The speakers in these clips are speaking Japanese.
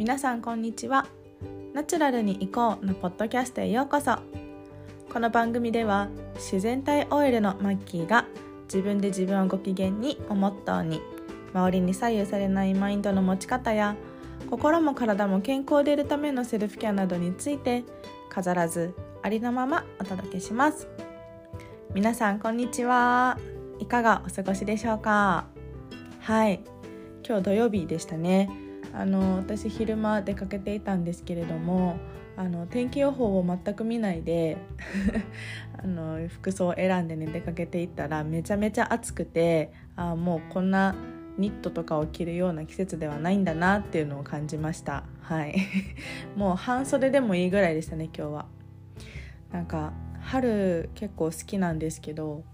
皆さんこんにちは。ナチュラルに行こうのポッドキャストへようこそ。この番組では自然体オイルのマッキーが自分で自分をご機嫌にをモットーに周りに左右されないマインドの持ち方や心も体も健康でいるためのセルフケアなどについて飾らずありのままお届けします。皆さんこんにちは。いかがお過ごしでしょうか？はい。今日土曜日でしたね。あの私昼間出かけていたんですけれどもあの天気予報を全く見ないで あの服装を選んでね出かけていったらめちゃめちゃ暑くてあもうこんなニットとかを着るような季節ではないんだなっていうのを感じました。はい。もう半袖でもいいぐらいでしたね今日は。なんか春結構好きなんですけど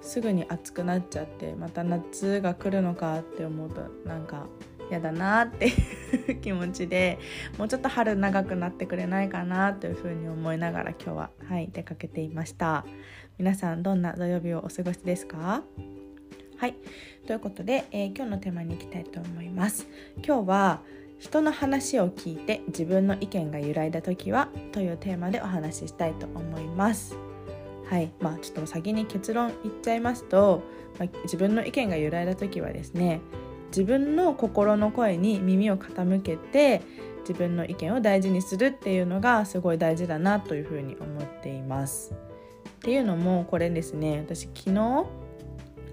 すぐに暑くなっちゃってまた夏が来るのかって思うとなんか嫌だなっていう気持ちでもうちょっと春長くなってくれないかなというふうに思いながら今日は、はい、出かけていました。皆さんどんな土曜日をお過ごしですか？はい。ということで、えー、今日のテーマに行きたいと思います。今日は人の話を聞いて自分の意見が揺らいだ時はというテーマでお話ししたいと思います？はい。まあちょっと先に結論言っちゃいますと、まあ、自分の意見が揺らいだ時はですね自分の心の声に耳を傾けて自分の意見を大事にするっていうのがすごい大事だなというふうに思っています。っていうのもこれですね私昨日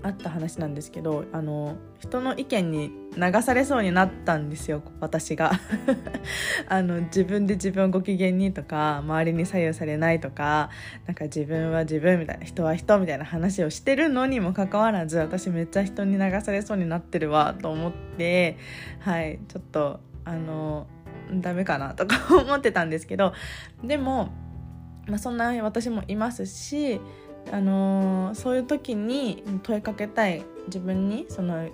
あった話なんですけどあの人の意見に流されそうになったんですよ私が。あの自分で自分をご機嫌にとか周りに左右されないとかなんか自分は自分みたいな人は人みたいな話をしてるのにもかかわらず私めっちゃ人に流されそうになってるわと思ってはいちょっとあのダメかなとか 思ってたんですけどでも、まあ、そんな私もいますしあの、そういう時に問いかけたい自分にその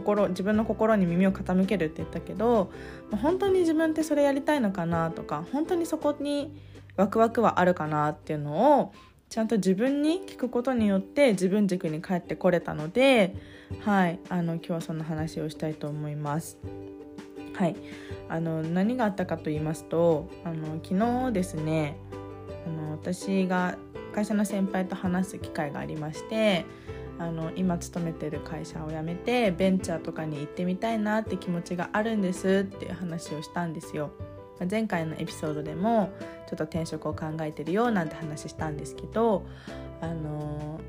心自分の心に耳を傾けるって言ったけど本当に自分ってそれやりたいのかなとか本当にそこにワクワクはあるかなっていうのをちゃんと自分に聞くことによって自分軸に帰ってこれたのではいあの今日はそんな話をしたいと思います。はいあの何があったかと言いますとあの昨日ですねあの私が会社の先輩と話す機会がありましてあの今勤めてる会社を辞めてベンチャーとかに行ってみたいなって気持ちがあるんですっていう話をしたんですよ。前回のエピソードでもちょっと転職を考えてるよなんて話したんですけどあの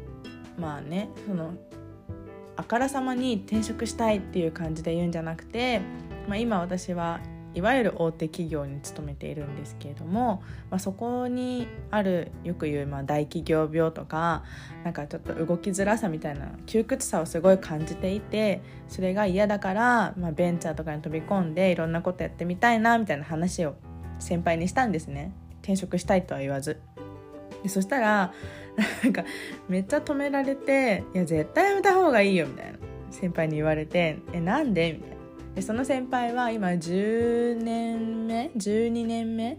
まあねそのあからさまに転職したいっていう感じで言うんじゃなくて、まあ、今私はいわゆる大手企業に勤めているんですけれども、まあ、そこにあるよく言う、まあ、大企業病とかなんかちょっと動きづらさみたいな窮屈さをすごい感じていてそれが嫌だから、まあ、ベンチャーとかに飛び込んでいろんなことやってみたいなみたいな話を先輩にしたんですね転職したいとは言わず。でそしたらなんかめっちゃ止められて「いや絶対やめた方がいいよ」みたいな先輩に言われて「えなんで?」みたいな。でその先輩は今10年目12年目？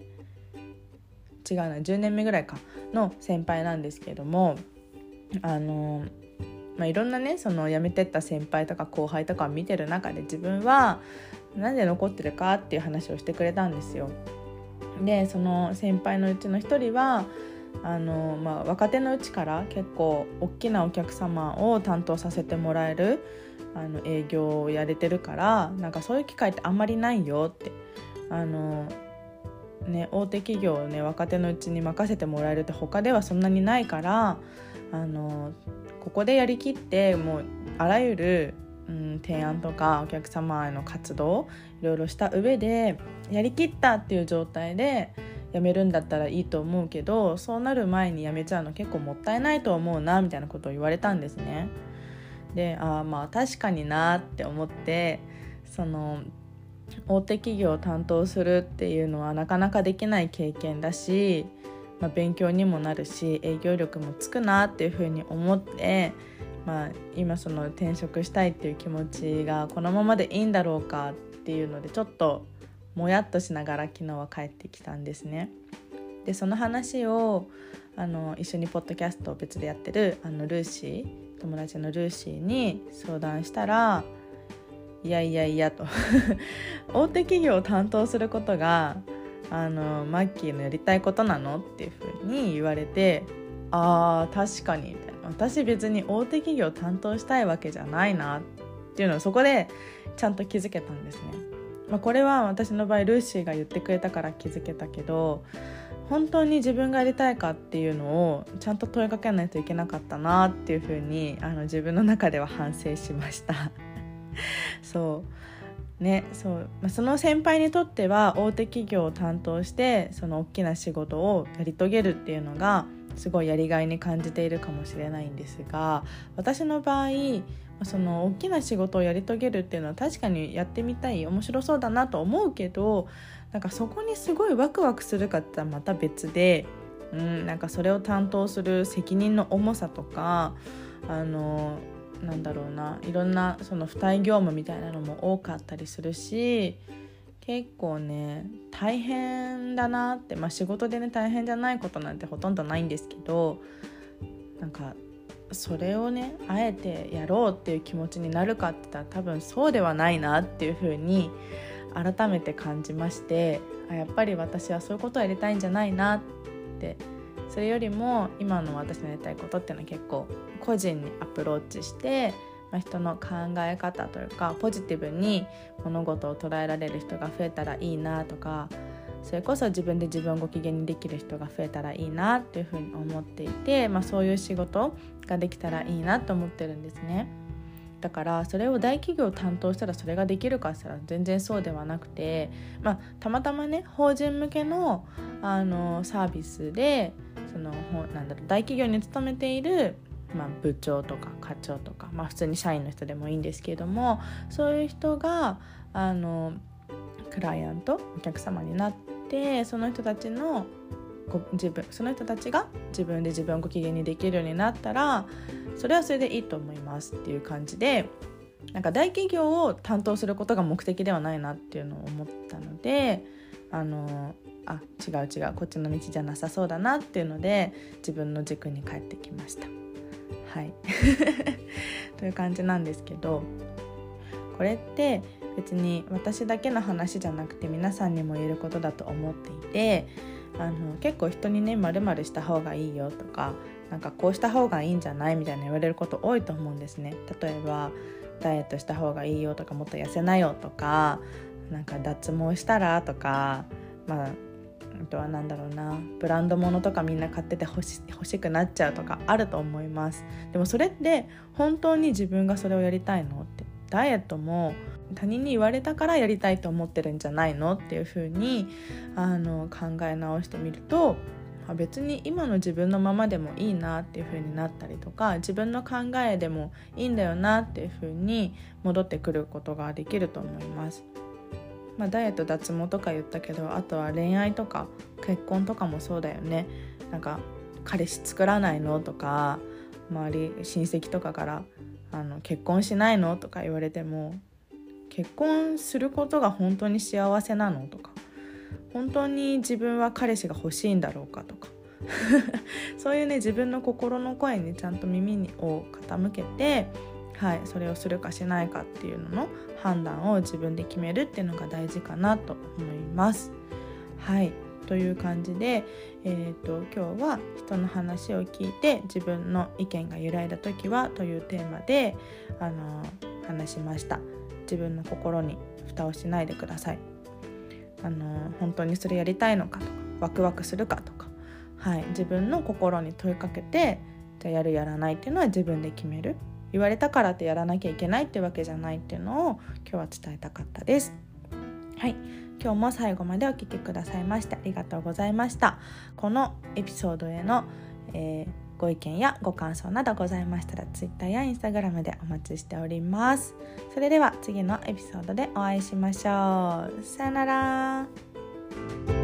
違うな10年目ぐらいかの先輩なんですけどもあの、まあ、いろんなねその辞めてった先輩とか後輩とかを見てる中で自分は何で残ってるかっていう話をしてくれたんですよ。でその先輩のうちの一人はあの、まあ、若手のうちから結構大きなお客様を担当させてもらえるあの営業をやれてるからなんかそういう機会ってあんまりないよってあのね大手企業をね若手のうちに任せてもらえるって他ではそんなにないからあのここでやりきってもうあらゆる、うん、提案とかお客様への活動いろいろした上でやりきったっていう状態で辞めるんだったらいいと思うけどそうなる前に辞めちゃうの結構もったいないと思うなみたいなことを言われたんですね。でああまあ確かになって思ってその大手企業を担当するっていうのはなかなかできない経験だし、まあ、勉強にもなるし営業力もつくなっていうふうに思って、まあ、今その転職したいっていう気持ちがこのままでいいんだろうかっていうのでちょっともやっとしながら昨日は帰ってきたんですね。でその話をあの一緒にポッドキャストを別でやってるあのルーシー友達のルーシーに相談したらいやいやいやと。大手企業を担当することがあのマッキーのやりたいことなの？っていうふうに言われてあー確かにみたいな。私別に大手企業を担当したいわけじゃないな。っていうのをそこでちゃんと気づけたんですね。まあ、これは私の場合ルーシーが言ってくれたから気づけたけど本当に自分がやりたいかっていうのをちゃんと問いかけないといけなかったなっていうふうにあの自分の中では反省しました。そう。ねそう、ま、その先輩にとっては大手企業を担当してその大きな仕事をやり遂げるっていうのがすごいやりがいに感じているかもしれないんですが私の場合その大きな仕事をやり遂げるっていうのは確かにやってみたい面白そうだなと思うけどなんかそこにすごいワクワクするかってまた別で、うん、なんかそれを担当する責任の重さとかあのなんだろうないろんなその付帯業務みたいなのも多かったりするし結構ね大変だなって、まあ、仕事でね大変じゃないことなんてほとんどないんですけどなんかそれをねあえてやろうっていう気持ちになるかって言ったら多分そうではないなっていうふうに改めて感じましてあやっぱり私はそういうことをやりたいんじゃないなってそれよりも今の私のやりたいことっていうのは結構個人にアプローチして、まあ、人の考え方というかポジティブに物事を捉えられる人が増えたらいいなとかそれこそ自分で自分をご機嫌にできる人が増えたらいいなっていうふうに思っていて、まあ、そういう仕事ができたらいいなと思ってるんですね。だからそれを大企業担当したらそれができるかって言ったら全然そうではなくて、まあ、たまたまね法人向けのあのサービスでそのなんだろう大企業に勤めている、まあ、部長とか課長とか、まあ、普通に社員の人でもいいんですけれどもそういう人があのクライアントお客様になってその人たちのご自分その人たちが自分で自分をご機嫌にできるようになったらそれはそれでいいと思いますっていう感じでなんか大企業を担当することが目的ではないなっていうのを思ったのであのあ違う違うこっちの道じゃなさそうだなっていうので自分の軸に帰ってきました。はい という感じなんですけどこれって別に私だけの話じゃなくて皆さんにも言えることだと思っていてあの結構人にねまるした方がいいよとかなんかこうした方がいいんじゃないみたいな言われること多いと思うんですね。例えばダイエットした方がいいよとかもっと痩せなよとかなんか脱毛したらとかまああとは何だろうな。ブランド物とかみんな買ってて欲し欲しくなっちゃうとかあると思います。でもそれって本当に自分がそれをやりたいのって。ダイエットも他人に言われたからやりたいと思ってるんじゃないのっていう風にあに考え直してみると別に今の自分のままでもいいなっていう風になったりとか自分の考えでもいいんだよなっていう風に戻ってくることができると思います。まあ、ダイエット脱毛とか言ったけどあとは恋愛とか結婚とかもそうだよね。なんか彼氏作らないのとか周り親戚とかからあの結婚しないのとか言われても結婚することが本当に幸せなのとか本当に自分は彼氏が欲しいんだろうかとか。そういうね自分の心の声にちゃんと耳を傾けて、はい、それをするかしないかっていうのの判断を自分で決めるっていうのが大事かなと思います。はいという感じで、えーと、今日は人の話を聞いて自分の意見が揺らいだ時はというテーマであの話しました。自分の心に蓋をしないでください。あの本当にそれやりたいのかとかワクワクするかとか、はい、自分の心に問いかけてじゃあやるやらないっていうのは自分で決める。言われたからってやらなきゃいけないってわけじゃないっていうのを今日は伝えたかったです。はい。今日も最後までお聴きくださいましてありがとうございました。このエピソードへの、えー、ご意見やご感想などございましたら Twitter や Instagram でお待ちしております。それでは次のエピソードでお会いしましょう。さよなら。